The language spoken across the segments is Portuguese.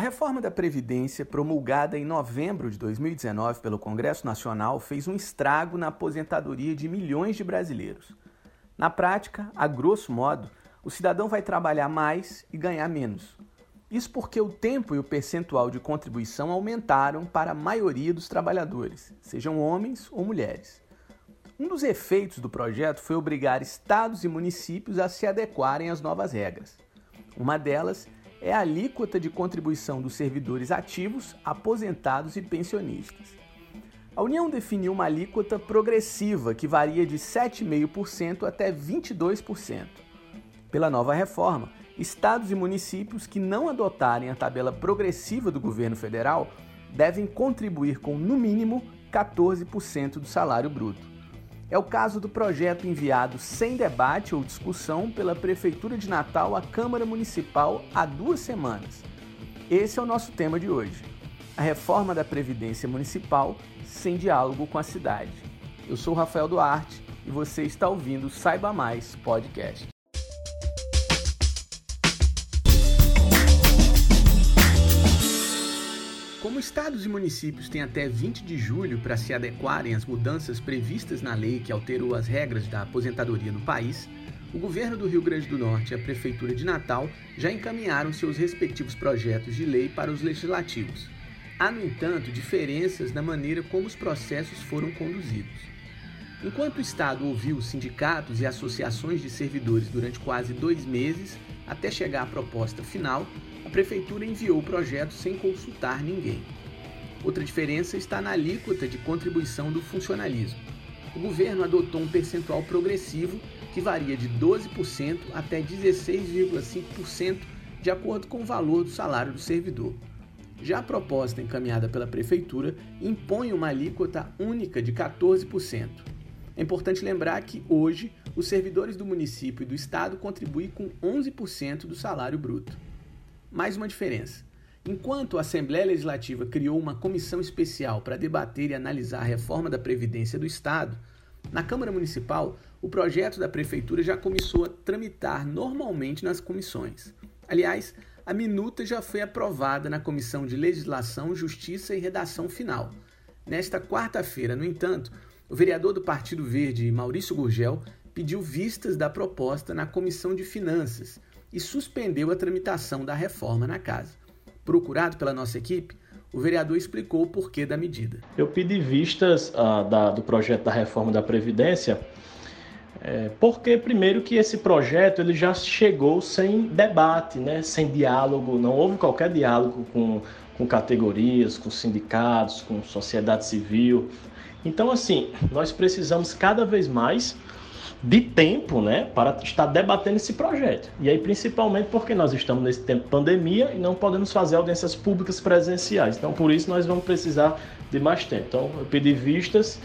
A reforma da Previdência, promulgada em novembro de 2019 pelo Congresso Nacional, fez um estrago na aposentadoria de milhões de brasileiros. Na prática, a grosso modo, o cidadão vai trabalhar mais e ganhar menos. Isso porque o tempo e o percentual de contribuição aumentaram para a maioria dos trabalhadores, sejam homens ou mulheres. Um dos efeitos do projeto foi obrigar estados e municípios a se adequarem às novas regras. Uma delas a alíquota de contribuição dos servidores ativos, aposentados e pensionistas. A União definiu uma alíquota progressiva que varia de 7,5% até 22%. Pela nova reforma, estados e municípios que não adotarem a tabela progressiva do governo federal devem contribuir com, no mínimo, 14% do salário bruto. É o caso do projeto enviado sem debate ou discussão pela Prefeitura de Natal à Câmara Municipal há duas semanas. Esse é o nosso tema de hoje: a reforma da Previdência Municipal sem diálogo com a cidade. Eu sou Rafael Duarte e você está ouvindo Saiba Mais Podcast. Como estados e municípios têm até 20 de julho para se adequarem às mudanças previstas na lei que alterou as regras da aposentadoria no país, o governo do Rio Grande do Norte e a prefeitura de Natal já encaminharam seus respectivos projetos de lei para os legislativos. Há, no entanto, diferenças na maneira como os processos foram conduzidos. Enquanto o Estado ouviu sindicatos e associações de servidores durante quase dois meses até chegar à proposta final, a Prefeitura enviou o projeto sem consultar ninguém. Outra diferença está na alíquota de contribuição do funcionalismo. O governo adotou um percentual progressivo que varia de 12% até 16,5% de acordo com o valor do salário do servidor. Já a proposta encaminhada pela Prefeitura impõe uma alíquota única de 14%. É importante lembrar que, hoje, os servidores do município e do estado contribuem com 11% do salário bruto. Mais uma diferença. Enquanto a Assembleia Legislativa criou uma comissão especial para debater e analisar a reforma da Previdência do Estado, na Câmara Municipal, o projeto da Prefeitura já começou a tramitar normalmente nas comissões. Aliás, a minuta já foi aprovada na Comissão de Legislação, Justiça e Redação Final. Nesta quarta-feira, no entanto, o vereador do Partido Verde, Maurício Gurgel, pediu vistas da proposta na Comissão de Finanças e suspendeu a tramitação da reforma na casa. Procurado pela nossa equipe, o vereador explicou o porquê da medida. Eu pedi vistas uh, da, do projeto da reforma da Previdência, é, porque primeiro que esse projeto ele já chegou sem debate, né, sem diálogo, não houve qualquer diálogo com, com categorias, com sindicatos, com sociedade civil. Então, assim, nós precisamos cada vez mais de tempo né, para estar debatendo esse projeto. E aí, principalmente porque nós estamos nesse tempo de pandemia e não podemos fazer audiências públicas presenciais. Então, por isso, nós vamos precisar de mais tempo. Então, eu pedi vistas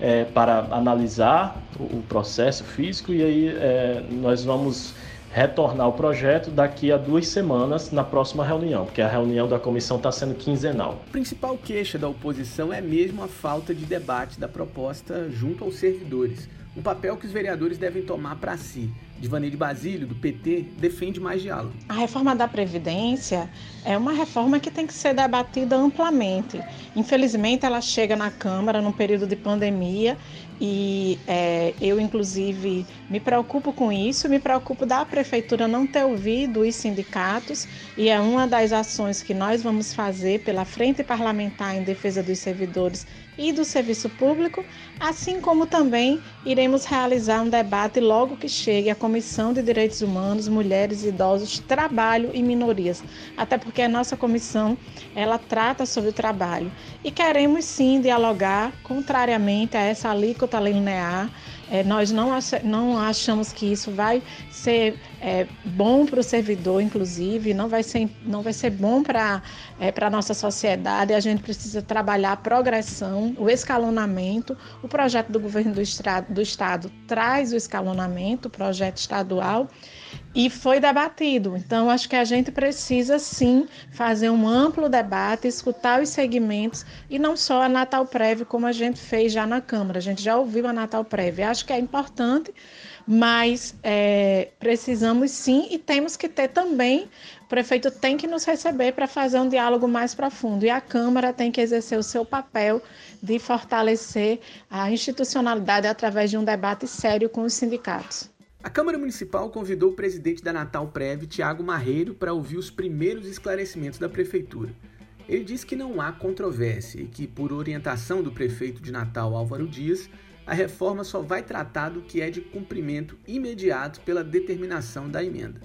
é, para analisar o, processo físico e aí é, nós vamos retornar o projeto daqui a duas semanas na próxima reunião, porque a reunião da comissão está sendo quinzenal. A principal queixa da oposição é mesmo a falta de debate da proposta junto aos servidores um papel que os vereadores devem tomar para si. Divanei de Basílio, do PT, defende mais diálogo. A reforma da Previdência é uma reforma que tem que ser debatida amplamente. Infelizmente, ela chega na Câmara num período de pandemia e é, eu, inclusive, me preocupo com isso, me preocupo da Prefeitura não ter ouvido os sindicatos e é uma das ações que nós vamos fazer pela Frente Parlamentar em Defesa dos Servidores e do Serviço Público, assim como também iremos realizar um debate logo que chegue a Comissão de Direitos Humanos, Mulheres Idosos, Trabalho e Minorias, até porque a nossa comissão ela trata sobre o trabalho. E queremos sim dialogar contrariamente a essa alíquota linear é, nós não, não achamos que isso vai ser é, bom para o servidor, inclusive, não vai ser, não vai ser bom para é, a nossa sociedade. A gente precisa trabalhar a progressão, o escalonamento. O projeto do governo do, do Estado traz o escalonamento, o projeto estadual. E foi debatido. Então, acho que a gente precisa sim fazer um amplo debate, escutar os segmentos e não só a Natal Prévio, como a gente fez já na Câmara. A gente já ouviu a Natal Prévio. Acho que é importante, mas é, precisamos sim e temos que ter também. O prefeito tem que nos receber para fazer um diálogo mais profundo e a Câmara tem que exercer o seu papel de fortalecer a institucionalidade através de um debate sério com os sindicatos. A Câmara Municipal convidou o presidente da Natal Prev, Tiago Marreiro, para ouvir os primeiros esclarecimentos da Prefeitura. Ele disse que não há controvérsia e que, por orientação do prefeito de Natal, Álvaro Dias, a reforma só vai tratar do que é de cumprimento imediato pela determinação da emenda.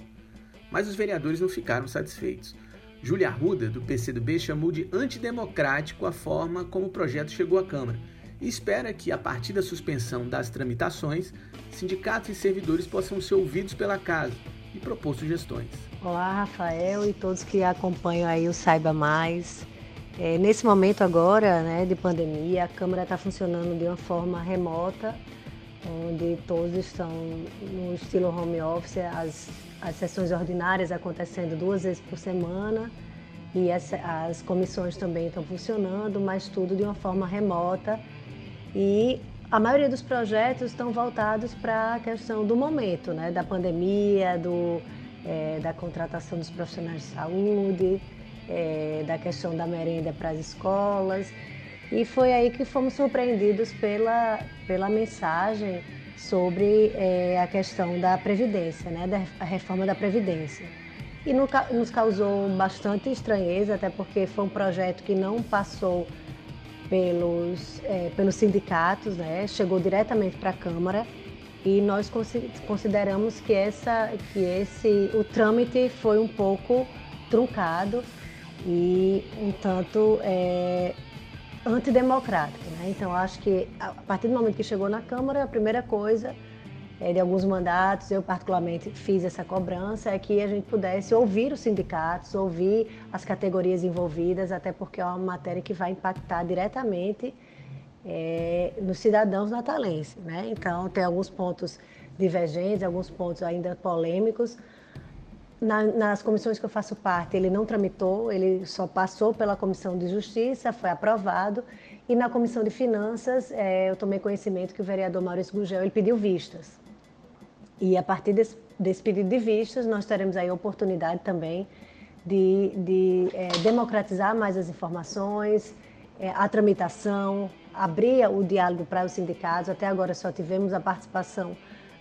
Mas os vereadores não ficaram satisfeitos. Júlia Arruda, do PCdoB, chamou de antidemocrático a forma como o projeto chegou à Câmara e espera que, a partir da suspensão das tramitações, sindicatos e servidores possam ser ouvidos pela casa e propor sugestões. Olá, Rafael e todos que acompanham aí o Saiba Mais. É, nesse momento agora, né, de pandemia, a Câmara está funcionando de uma forma remota, onde todos estão no estilo home office, as, as sessões ordinárias acontecendo duas vezes por semana e as, as comissões também estão funcionando, mas tudo de uma forma remota e a maioria dos projetos estão voltados para a questão do momento, né? da pandemia, do, é, da contratação dos profissionais de saúde, é, da questão da merenda para as escolas. E foi aí que fomos surpreendidos pela, pela mensagem sobre é, a questão da Previdência, né? da reforma da Previdência. E no, nos causou bastante estranheza, até porque foi um projeto que não passou pelos, é, pelos sindicatos, né? chegou diretamente para a Câmara e nós consideramos que, essa, que esse, o trâmite foi um pouco truncado e um tanto é, antidemocrático. Né? Então, acho que a partir do momento que chegou na Câmara, a primeira coisa é, de alguns mandatos, eu particularmente fiz essa cobrança, é que a gente pudesse ouvir os sindicatos, ouvir as categorias envolvidas, até porque é uma matéria que vai impactar diretamente é, nos cidadãos natalenses. Né? Então, tem alguns pontos divergentes, alguns pontos ainda polêmicos. Na, nas comissões que eu faço parte, ele não tramitou, ele só passou pela Comissão de Justiça, foi aprovado. E na Comissão de Finanças, é, eu tomei conhecimento que o vereador Maurício Gugel ele pediu vistas. E a partir desse, desse pedido de vistas, nós teremos aí a oportunidade também de, de é, democratizar mais as informações, é, a tramitação, abrir o diálogo para os sindicatos. Até agora só tivemos a participação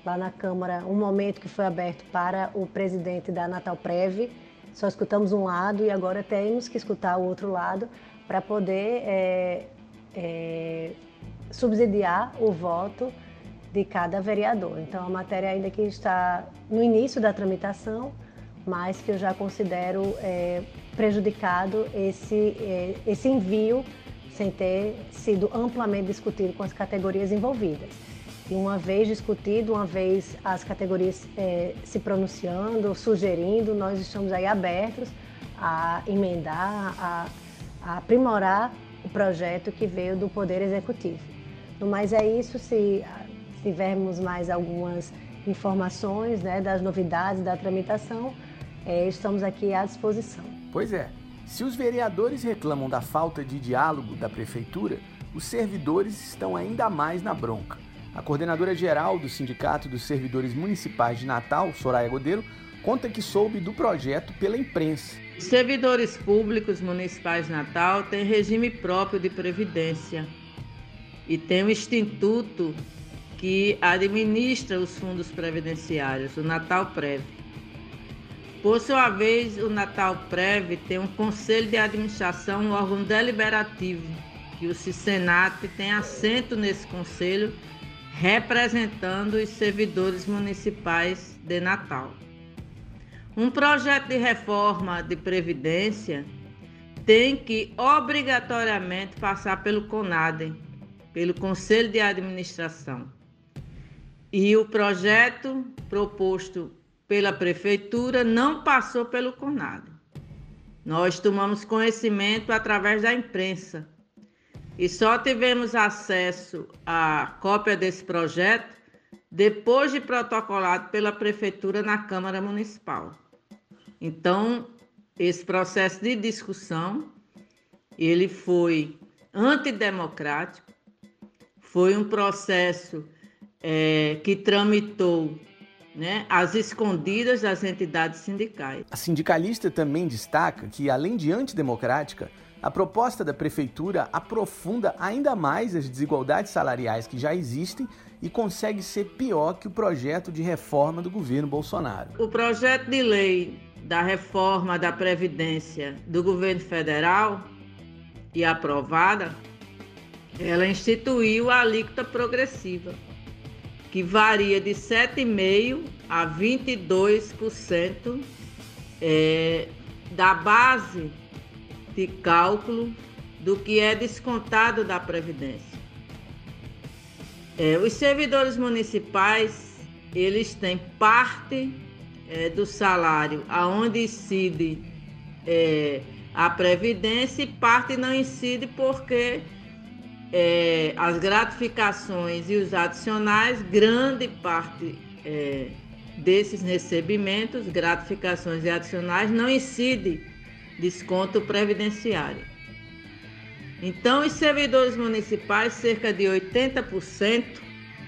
lá na Câmara, um momento que foi aberto para o presidente da Natal Prev. Só escutamos um lado e agora temos que escutar o outro lado para poder é, é, subsidiar o voto de cada vereador. Então, a matéria ainda que está no início da tramitação, mas que eu já considero é, prejudicado esse, é, esse envio sem ter sido amplamente discutido com as categorias envolvidas. E uma vez discutido, uma vez as categorias é, se pronunciando, sugerindo, nós estamos aí abertos a emendar, a, a aprimorar o projeto que veio do Poder Executivo. No mais é isso, se tivermos mais algumas informações né, das novidades da tramitação, é, estamos aqui à disposição. Pois é, se os vereadores reclamam da falta de diálogo da prefeitura, os servidores estão ainda mais na bronca. A coordenadora geral do Sindicato dos Servidores Municipais de Natal, Soraya Godeiro, conta que soube do projeto pela imprensa. Os servidores públicos municipais de Natal têm regime próprio de previdência e tem um instituto que administra os fundos previdenciários, o Natal Prev. Por sua vez, o Natal Prev tem um conselho de administração, um órgão deliberativo, que o Cisenat tem assento nesse conselho, representando os servidores municipais de Natal. Um projeto de reforma de previdência tem que obrigatoriamente passar pelo CONADEM, pelo Conselho de Administração. E o projeto proposto pela prefeitura não passou pelo CONAD. Nós tomamos conhecimento através da imprensa e só tivemos acesso à cópia desse projeto depois de protocolado pela prefeitura na Câmara Municipal. Então, esse processo de discussão, ele foi antidemocrático, foi um processo é, que tramitou né, às escondidas das entidades sindicais. A sindicalista também destaca que, além de antidemocrática, a proposta da prefeitura aprofunda ainda mais as desigualdades salariais que já existem e consegue ser pior que o projeto de reforma do governo Bolsonaro. O projeto de lei da reforma da Previdência do governo federal e aprovada, ela instituiu a alíquota progressiva, que varia de 7,5% a 22% é, da base de cálculo do que é descontado da Previdência. É, os servidores municipais, eles têm parte é, do salário aonde incide é, a Previdência e parte não incide porque é, as gratificações e os adicionais, grande parte é, desses recebimentos, gratificações e adicionais, não incide desconto previdenciário. Então, os servidores municipais, cerca de 80%,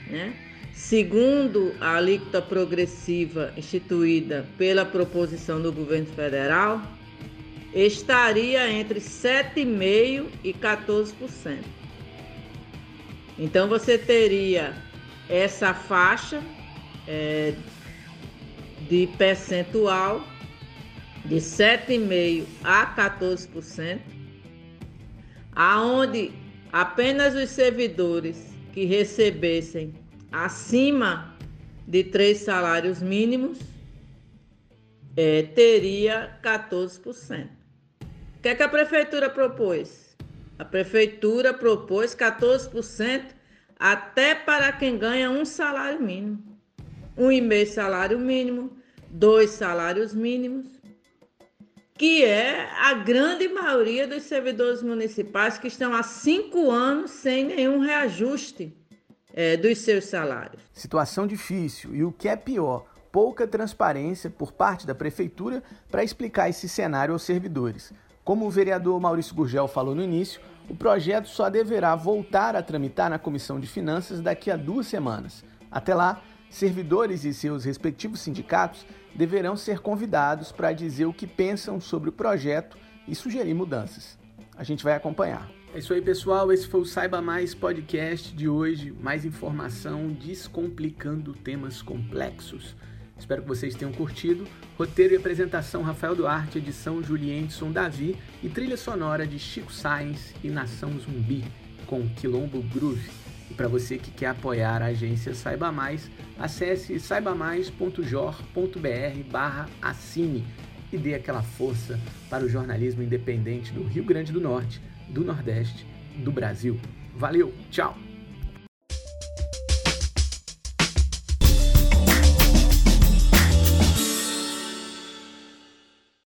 né, segundo a alíquota progressiva instituída pela proposição do governo federal, estaria entre 7,5% e 14%. Então, você teria essa faixa é, de percentual de 7,5% a 14%, aonde apenas os servidores que recebessem acima de três salários mínimos é, teria 14%. O que, é que a prefeitura propôs? A prefeitura propôs 14% até para quem ganha um salário mínimo. Um e meio salário mínimo, dois salários mínimos que é a grande maioria dos servidores municipais que estão há cinco anos sem nenhum reajuste é, dos seus salários. Situação difícil e o que é pior, pouca transparência por parte da prefeitura para explicar esse cenário aos servidores. Como o vereador Maurício Gurgel falou no início, o projeto só deverá voltar a tramitar na Comissão de Finanças daqui a duas semanas. Até lá, servidores e seus respectivos sindicatos deverão ser convidados para dizer o que pensam sobre o projeto e sugerir mudanças. A gente vai acompanhar. É isso aí, pessoal. Esse foi o Saiba Mais podcast de hoje. Mais informação descomplicando temas complexos. Espero que vocês tenham curtido. Roteiro e apresentação Rafael Duarte, edição Julienson Davi e trilha sonora de Chico Sainz e Nação Zumbi com Quilombo Groove. E para você que quer apoiar a agência Saiba Mais, acesse saibamais.jor.br barra assine e dê aquela força para o jornalismo independente do Rio Grande do Norte, do Nordeste, do Brasil. Valeu, tchau!